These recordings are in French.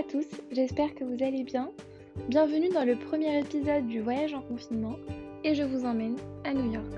à tous, j'espère que vous allez bien. Bienvenue dans le premier épisode du voyage en confinement et je vous emmène à New York.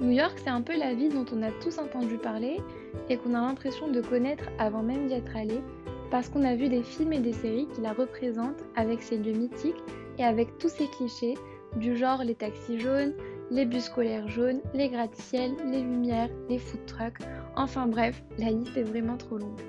New York, c'est un peu la ville dont on a tous entendu parler et qu'on a l'impression de connaître avant même d'y être allé parce qu'on a vu des films et des séries qui la représentent avec ses lieux mythiques et avec tous ses clichés du genre les taxis jaunes, les bus scolaires jaunes, les gratte-ciel, les lumières, les food trucks, enfin bref, la liste est vraiment trop longue.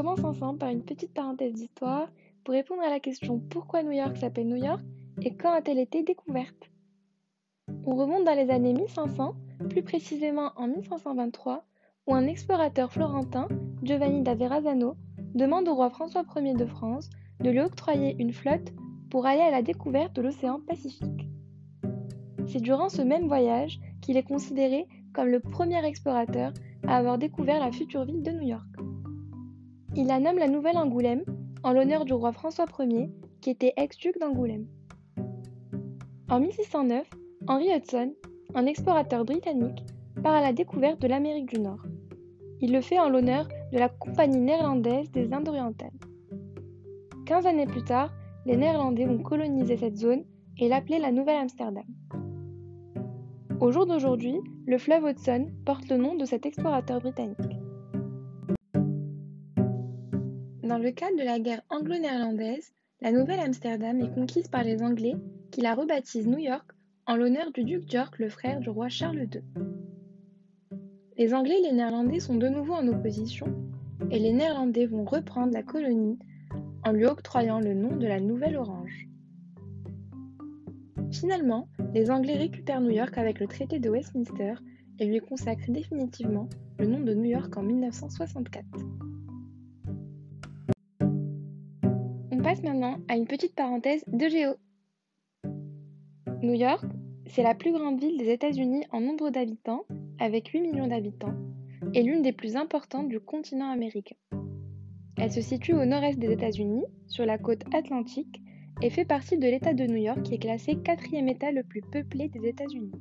Commence ensemble par une petite parenthèse d'histoire pour répondre à la question pourquoi New York s'appelle New York? et quand a-t-elle été découverte? On remonte dans les années 1500, plus précisément en 1523, où un explorateur florentin, Giovanni da Verrazzano, demande au roi François Ier de France de lui octroyer une flotte pour aller à la découverte de l'océan Pacifique. C'est durant ce même voyage qu'il est considéré comme le premier explorateur à avoir découvert la future ville de New York. Il la nomme la Nouvelle Angoulême en l'honneur du roi François Ier qui était ex-duc d'Angoulême. En 1609, Henry Hudson, un explorateur britannique, part à la découverte de l'Amérique du Nord. Il le fait en l'honneur de la Compagnie néerlandaise des Indes orientales. Quinze années plus tard, les Néerlandais vont coloniser cette zone et l'appeler la Nouvelle-Amsterdam. Au jour d'aujourd'hui, le fleuve Hudson porte le nom de cet explorateur britannique. Dans le cadre de la guerre anglo-néerlandaise, la Nouvelle-Amsterdam est conquise par les Anglais qui la rebaptisent New York en l'honneur du duc York, le frère du roi Charles II. Les Anglais et les Néerlandais sont de nouveau en opposition et les Néerlandais vont reprendre la colonie en lui octroyant le nom de la Nouvelle-Orange. Finalement, les Anglais récupèrent New York avec le traité de Westminster et lui consacrent définitivement le nom de New York en 1964. On passe maintenant à une petite parenthèse de géo. New York, c'est la plus grande ville des États-Unis en nombre d'habitants, avec 8 millions d'habitants, et l'une des plus importantes du continent américain. Elle se situe au nord-est des États-Unis, sur la côte atlantique, et fait partie de l'État de New York qui est classé quatrième État le plus peuplé des États-Unis.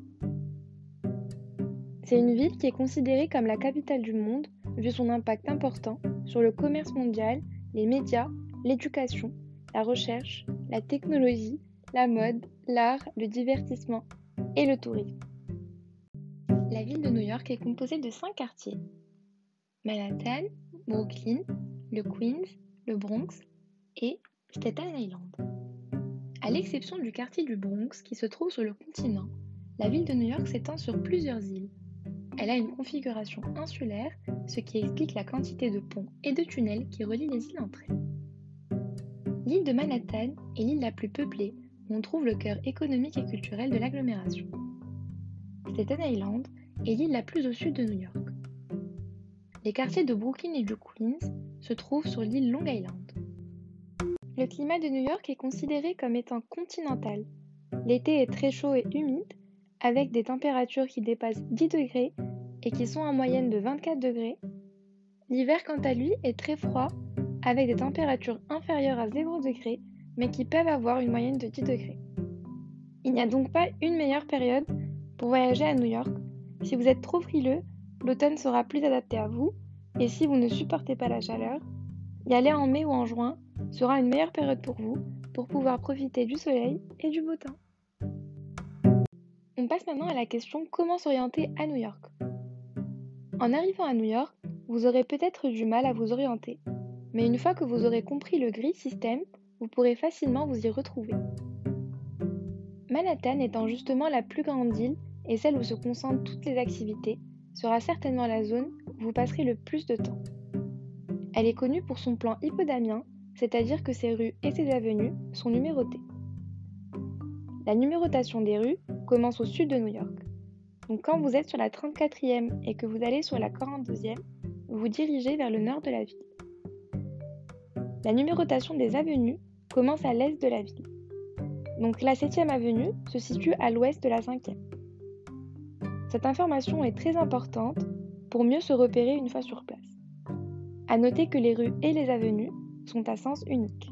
C'est une ville qui est considérée comme la capitale du monde, vu son impact important sur le commerce mondial, les médias, l'éducation, la recherche, la technologie, la mode, l'art, le divertissement et le tourisme. La ville de New York est composée de cinq quartiers. Manhattan, Brooklyn, le Queens, le Bronx et Staten Island. À l'exception du quartier du Bronx qui se trouve sur le continent, la ville de New York s'étend sur plusieurs îles. Elle a une configuration insulaire, ce qui explique la quantité de ponts et de tunnels qui relient les îles entre elles. L'île de Manhattan est l'île la plus peuplée, où on trouve le cœur économique et culturel de l'agglomération. Staten Island est l'île la plus au sud de New York. Les quartiers de Brooklyn et du Queens se trouvent sur l'île Long Island. Le climat de New York est considéré comme étant continental. L'été est très chaud et humide, avec des températures qui dépassent 10 degrés et qui sont en moyenne de 24 degrés. L'hiver, quant à lui, est très froid, avec des températures inférieures à 0 degrés, mais qui peuvent avoir une moyenne de 10 degrés. Il n'y a donc pas une meilleure période pour voyager à New York. Si vous êtes trop frileux, l'automne sera plus adapté à vous, et si vous ne supportez pas la chaleur, y aller en mai ou en juin sera une meilleure période pour vous pour pouvoir profiter du soleil et du beau temps. On passe maintenant à la question comment s'orienter à New York? En arrivant à New York, vous aurez peut-être du mal à vous orienter, mais une fois que vous aurez compris le grid système, vous pourrez facilement vous y retrouver. Manhattan étant justement la plus grande île et celle où se concentrent toutes les activités, sera certainement la zone où vous passerez le plus de temps. Elle est connue pour son plan hippodamien, c'est-à-dire que ses rues et ses avenues sont numérotées. La numérotation des rues commence au sud de New York. Donc quand vous êtes sur la 34e et que vous allez sur la 42e, vous vous dirigez vers le nord de la ville. La numérotation des avenues commence à l'est de la ville. Donc la 7e avenue se situe à l'ouest de la 5e. Cette information est très importante pour mieux se repérer une fois sur place. À noter que les rues et les avenues sont à sens unique.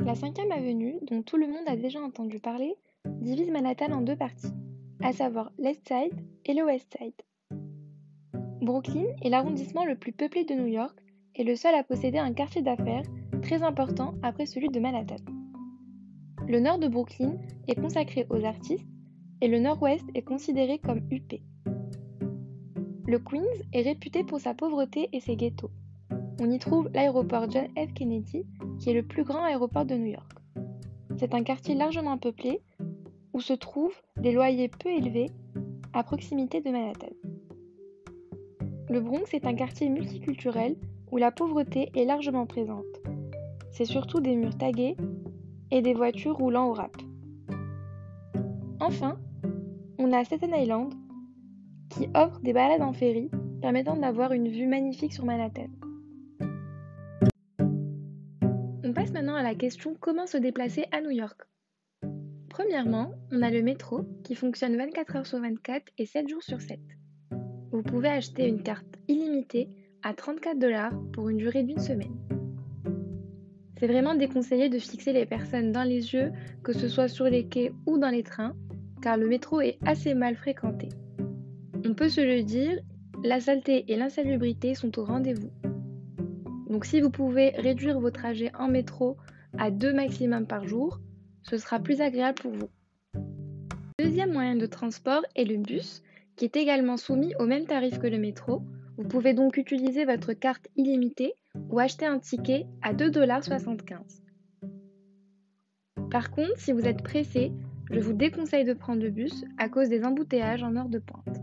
La 5e avenue, dont tout le monde a déjà entendu parler, divise Manhattan en deux parties, à savoir l'East Side et le West Side. Brooklyn est l'arrondissement le plus peuplé de New York et le seul à posséder un quartier d'affaires très important après celui de Manhattan. Le nord de Brooklyn est consacré aux artistes et le nord-ouest est considéré comme UP. Le Queens est réputé pour sa pauvreté et ses ghettos. On y trouve l'aéroport John F. Kennedy, qui est le plus grand aéroport de New York. C'est un quartier largement peuplé où se trouvent des loyers peu élevés à proximité de Manhattan. Le Bronx est un quartier multiculturel où la pauvreté est largement présente. C'est surtout des murs tagués et des voitures roulant au rap. Enfin, on a Staten Island qui offre des balades en ferry permettant d'avoir une vue magnifique sur Manhattan. On passe maintenant à la question comment se déplacer à New York? Premièrement, on a le métro qui fonctionne 24 heures sur 24 et 7 jours sur 7. Vous pouvez acheter une carte illimitée à 34 dollars pour une durée d'une semaine. C'est vraiment déconseillé de fixer les personnes dans les yeux, que ce soit sur les quais ou dans les trains, car le métro est assez mal fréquenté. On peut se le dire, la saleté et l'insalubrité sont au rendez-vous. Donc si vous pouvez réduire vos trajets en métro à deux maximum par jour, ce sera plus agréable pour vous. deuxième moyen de transport est le bus, qui est également soumis au même tarif que le métro. Vous pouvez donc utiliser votre carte illimitée ou acheter un ticket à 2,75$. Par contre, si vous êtes pressé, je vous déconseille de prendre le bus à cause des embouteillages en heure de pointe.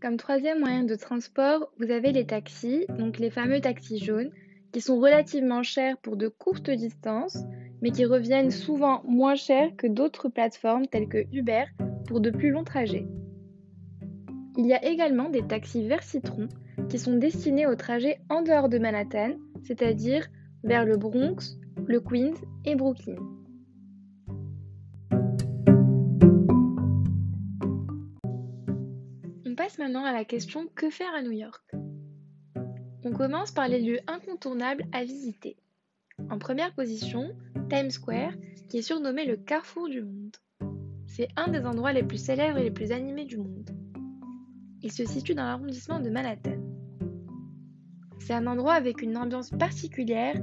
Comme troisième moyen de transport, vous avez les taxis, donc les fameux taxis jaunes, qui sont relativement chers pour de courtes distances, mais qui reviennent souvent moins chers que d'autres plateformes telles que Uber pour de plus longs trajets. Il y a également des taxis vers citron qui sont destinés aux trajets en dehors de Manhattan, c'est-à-dire vers le Bronx, le Queens et Brooklyn. On passe maintenant à la question que faire à New York? On commence par les lieux incontournables à visiter. En première position, Times Square, qui est surnommé le carrefour du monde. C'est un des endroits les plus célèbres et les plus animés du monde. Il se situe dans l'arrondissement de Manhattan. C'est un endroit avec une ambiance particulière,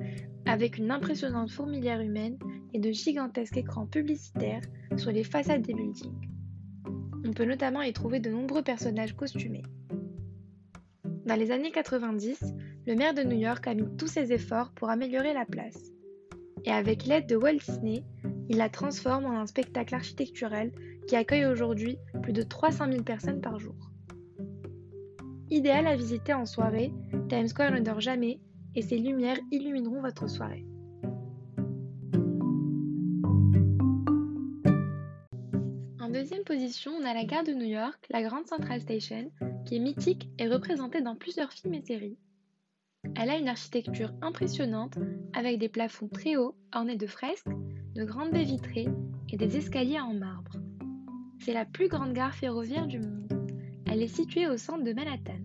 avec une impressionnante fourmilière humaine et de gigantesques écrans publicitaires sur les façades des buildings. On peut notamment y trouver de nombreux personnages costumés. Dans les années 90, le maire de New York a mis tous ses efforts pour améliorer la place. Et avec l'aide de Walt Disney, il la transforme en un spectacle architecturel qui accueille aujourd'hui plus de 300 000 personnes par jour. Idéal à visiter en soirée, Times Square ne dort jamais et ses lumières illumineront votre soirée. En deuxième position, on a la gare de New York, la Grand Central Station, qui est mythique et représentée dans plusieurs films et séries. Elle a une architecture impressionnante avec des plafonds très hauts ornés de fresques, de grandes baies vitrées et des escaliers en marbre. C'est la plus grande gare ferroviaire du monde. Elle est située au centre de Manhattan.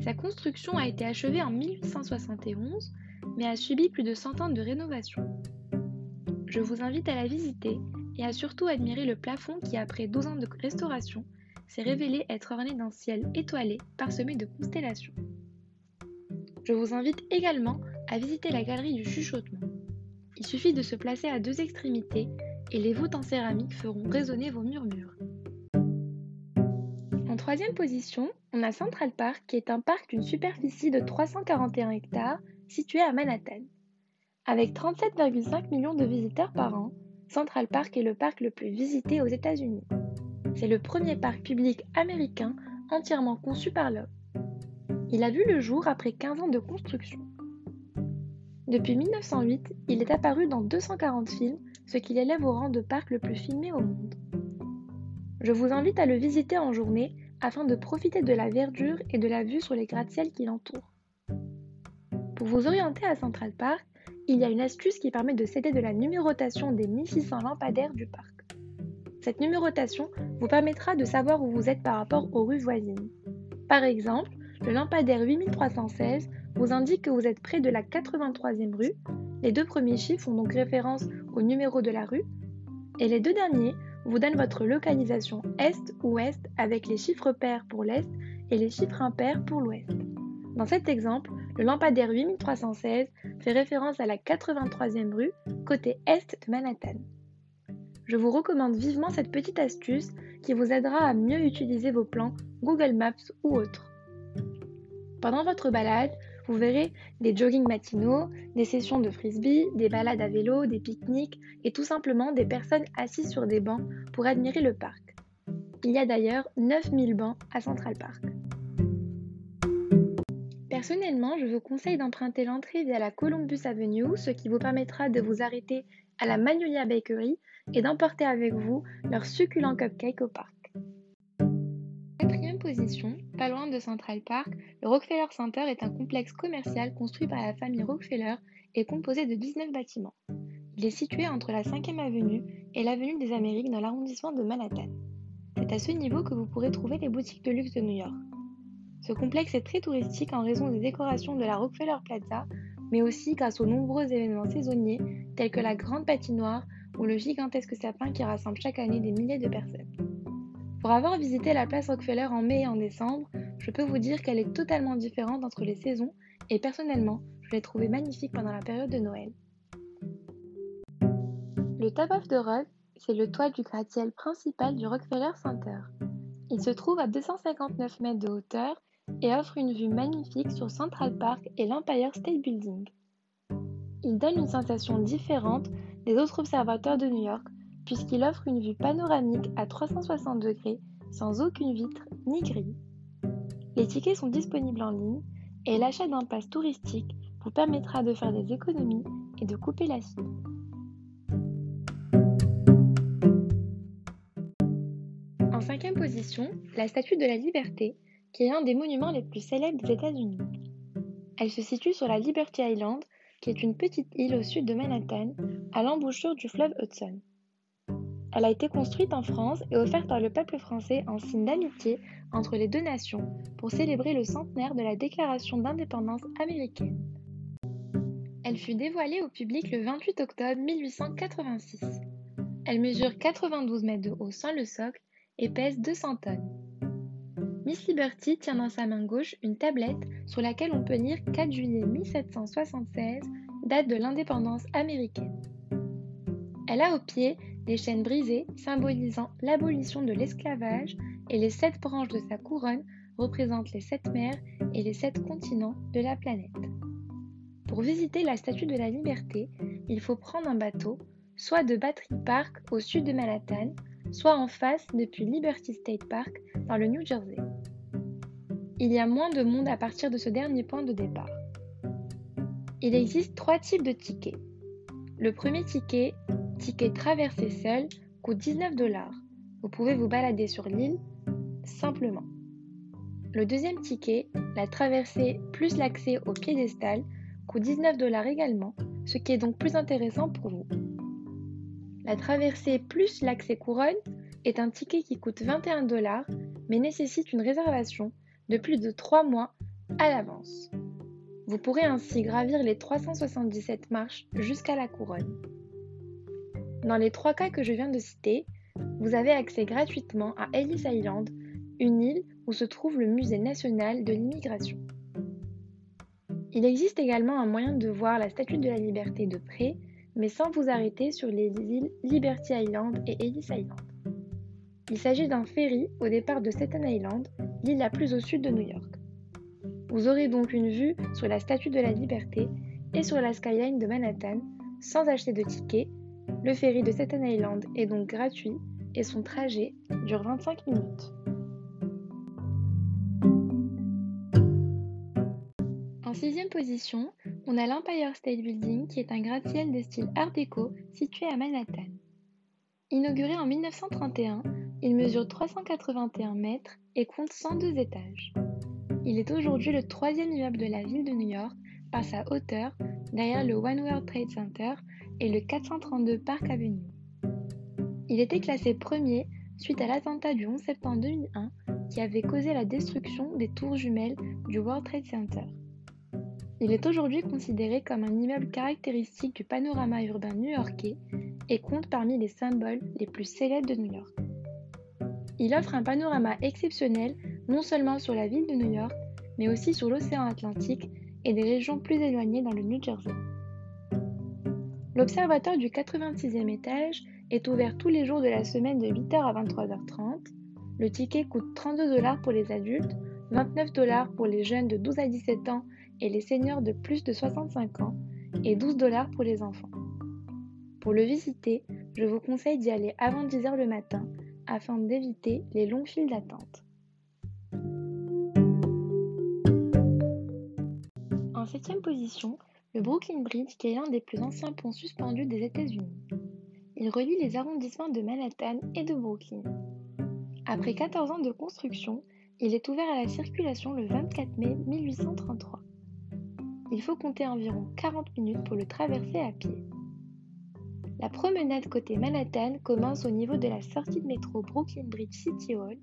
Sa construction a été achevée en 1871, mais a subi plus de 100 ans de rénovation. Je vous invite à la visiter et à surtout admirer le plafond qui, après 12 ans de restauration, s'est révélé être orné d'un ciel étoilé parsemé de constellations. Je vous invite également à visiter la galerie du chuchotement. Il suffit de se placer à deux extrémités et les voûtes en céramique feront résonner vos murmures. En troisième position, on a Central Park qui est un parc d'une superficie de 341 hectares situé à Manhattan. Avec 37,5 millions de visiteurs par an, Central Park est le parc le plus visité aux États-Unis. C'est le premier parc public américain entièrement conçu par l'homme. Il a vu le jour après 15 ans de construction. Depuis 1908, il est apparu dans 240 films, ce qui l'élève au rang de parc le plus filmé au monde. Je vous invite à le visiter en journée afin de profiter de la verdure et de la vue sur les gratte-ciels qui l'entourent. Pour vous orienter à Central Park, il y a une astuce qui permet de céder de la numérotation des 1600 lampadaires du parc. Cette numérotation vous permettra de savoir où vous êtes par rapport aux rues voisines. Par exemple, le lampadaire 8316 vous indique que vous êtes près de la 83e rue. Les deux premiers chiffres font donc référence au numéro de la rue. Et les deux derniers vous donnent votre localisation est-ouest avec les chiffres pairs pour l'est et les chiffres impairs pour l'ouest. Dans cet exemple, le lampadaire 8316 fait référence à la 83e rue, côté est de Manhattan. Je vous recommande vivement cette petite astuce qui vous aidera à mieux utiliser vos plans Google Maps ou autres. Pendant votre balade, vous verrez des joggings matinaux, des sessions de frisbee, des balades à vélo, des pique-niques et tout simplement des personnes assises sur des bancs pour admirer le parc. Il y a d'ailleurs 9000 bancs à Central Park. Personnellement, je vous conseille d'emprunter l'entrée via la Columbus Avenue, ce qui vous permettra de vous arrêter à la Magnolia Bakery et d'emporter avec vous leur succulent cupcake au parc. Pas loin de Central Park, le Rockefeller Center est un complexe commercial construit par la famille Rockefeller et composé de 19 bâtiments. Il est situé entre la 5e avenue et l'avenue des Amériques dans l'arrondissement de Manhattan. C'est à ce niveau que vous pourrez trouver les boutiques de luxe de New York. Ce complexe est très touristique en raison des décorations de la Rockefeller Plaza, mais aussi grâce aux nombreux événements saisonniers tels que la grande patinoire ou le gigantesque sapin qui rassemble chaque année des milliers de personnes. Pour avoir visité la place Rockefeller en mai et en décembre, je peux vous dire qu'elle est totalement différente entre les saisons et personnellement, je l'ai trouvée magnifique pendant la période de Noël. Le of the Rock, c'est le toit du gratte-ciel principal du Rockefeller Center. Il se trouve à 259 mètres de hauteur et offre une vue magnifique sur Central Park et l'Empire State Building. Il donne une sensation différente des autres observateurs de New York puisqu'il offre une vue panoramique à 360 degrés sans aucune vitre ni grille. Les tickets sont disponibles en ligne et l'achat d'un pass touristique vous permettra de faire des économies et de couper la file. En cinquième position, la Statue de la Liberté, qui est l'un des monuments les plus célèbres des États-Unis. Elle se situe sur la Liberty Island, qui est une petite île au sud de Manhattan, à l'embouchure du fleuve Hudson. Elle a été construite en France et offerte par le peuple français en signe d'amitié entre les deux nations pour célébrer le centenaire de la Déclaration d'indépendance américaine. Elle fut dévoilée au public le 28 octobre 1886. Elle mesure 92 mètres de haut sans le socle et pèse 200 tonnes. Miss Liberty tient dans sa main gauche une tablette sur laquelle on peut lire 4 juillet 1776, date de l'indépendance américaine. Elle a au pied des chaînes brisées symbolisant l'abolition de l'esclavage et les sept branches de sa couronne représentent les sept mers et les sept continents de la planète. Pour visiter la Statue de la Liberté, il faut prendre un bateau, soit de Battery Park au sud de Manhattan, soit en face depuis Liberty State Park dans le New Jersey. Il y a moins de monde à partir de ce dernier point de départ. Il existe trois types de tickets. Le premier ticket, ticket traversé seul, coûte 19 dollars. Vous pouvez vous balader sur l'île simplement. Le deuxième ticket, la traversée plus l'accès au piédestal, coûte 19 dollars également, ce qui est donc plus intéressant pour vous. La traversée plus l'accès couronne est un ticket qui coûte 21 dollars mais nécessite une réservation de plus de 3 mois à l'avance. Vous pourrez ainsi gravir les 377 marches jusqu'à la couronne. Dans les trois cas que je viens de citer, vous avez accès gratuitement à Ellis Island, une île où se trouve le musée national de l'immigration. Il existe également un moyen de voir la Statue de la Liberté de près mais sans vous arrêter sur les îles Liberty Island et Ellis Island. Il s'agit d'un ferry au départ de Staten Island, l'île la plus au sud de New York. Vous aurez donc une vue sur la Statue de la Liberté et sur la skyline de Manhattan sans acheter de ticket. Le ferry de Staten Island est donc gratuit et son trajet dure 25 minutes. En sixième position, on a l'Empire State Building qui est un gratte-ciel de style Art déco situé à Manhattan. Inauguré en 1931, il mesure 381 mètres et compte 102 étages. Il est aujourd'hui le troisième immeuble de la ville de New York par sa hauteur derrière le One World Trade Center et le 432 Park Avenue. Il était classé premier suite à l'attentat du 11 septembre 2001 qui avait causé la destruction des tours jumelles du World Trade Center. Il est aujourd'hui considéré comme un immeuble caractéristique du panorama urbain new-yorkais et compte parmi les symboles les plus célèbres de New York. Il offre un panorama exceptionnel non seulement sur la ville de New York, mais aussi sur l'océan Atlantique et des régions plus éloignées dans le New Jersey. L'observatoire du 86e étage est ouvert tous les jours de la semaine de 8h à 23h30. Le ticket coûte 32 dollars pour les adultes, 29 dollars pour les jeunes de 12 à 17 ans et les seniors de plus de 65 ans, et 12 dollars pour les enfants. Pour le visiter, je vous conseille d'y aller avant 10h le matin afin d'éviter les longs files d'attente. En septième position, le Brooklyn Bridge qui est l'un des plus anciens ponts suspendus des États-Unis. Il relie les arrondissements de Manhattan et de Brooklyn. Après 14 ans de construction, il est ouvert à la circulation le 24 mai 1833. Il faut compter environ 40 minutes pour le traverser à pied. La promenade côté Manhattan commence au niveau de la sortie de métro Brooklyn Bridge City Hall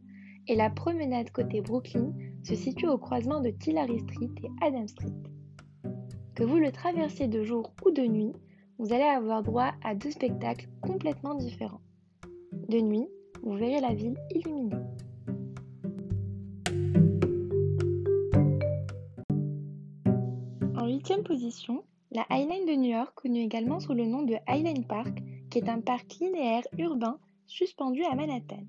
et la promenade côté Brooklyn se situe au croisement de Tillary Street et Adam Street. Que vous le traversiez de jour ou de nuit, vous allez avoir droit à deux spectacles complètement différents. De nuit, vous verrez la ville illuminée. En huitième position, la Highline de New York, connue également sous le nom de Highline Park, qui est un parc linéaire urbain suspendu à Manhattan.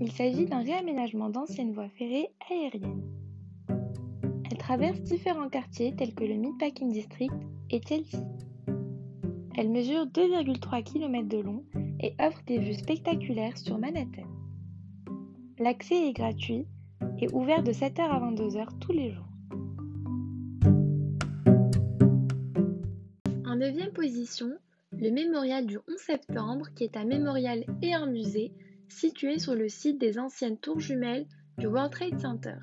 Il s'agit d'un réaménagement d'anciennes voies ferrées aériennes. Traverse différents quartiers tels que le Meatpacking District et Chelsea. Elle mesure 2,3 km de long et offre des vues spectaculaires sur Manhattan. L'accès est gratuit et ouvert de 7h à 22h tous les jours. neuvième position, le mémorial du 11 septembre, qui est un mémorial et un musée situé sur le site des anciennes tours jumelles du World Trade Center.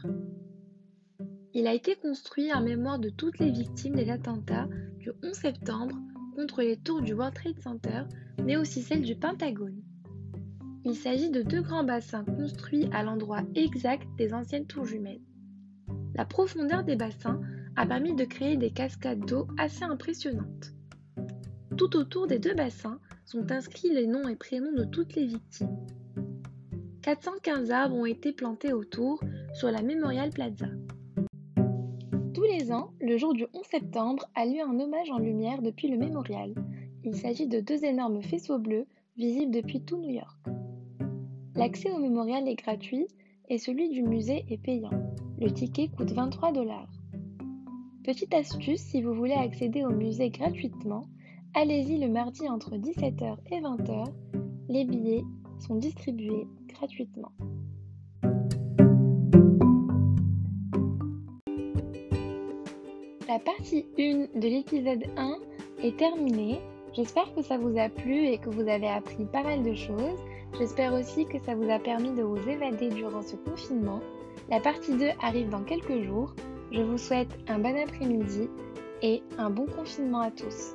Il a été construit en mémoire de toutes les victimes des attentats du 11 septembre contre les tours du World Trade Center, mais aussi celles du Pentagone. Il s'agit de deux grands bassins construits à l'endroit exact des anciennes tours jumelles. La profondeur des bassins a permis de créer des cascades d'eau assez impressionnantes. Tout autour des deux bassins sont inscrits les noms et prénoms de toutes les victimes. 415 arbres ont été plantés autour sur la Memorial Plaza. Tous les ans, le jour du 11 septembre a lieu un hommage en lumière depuis le mémorial. Il s'agit de deux énormes faisceaux bleus visibles depuis tout New York. L'accès au mémorial est gratuit et celui du musée est payant. Le ticket coûte 23 dollars. Petite astuce, si vous voulez accéder au musée gratuitement, Allez-y le mardi entre 17h et 20h. Les billets sont distribués gratuitement. La partie 1 de l'épisode 1 est terminée. J'espère que ça vous a plu et que vous avez appris pas mal de choses. J'espère aussi que ça vous a permis de vous évader durant ce confinement. La partie 2 arrive dans quelques jours. Je vous souhaite un bon après-midi et un bon confinement à tous.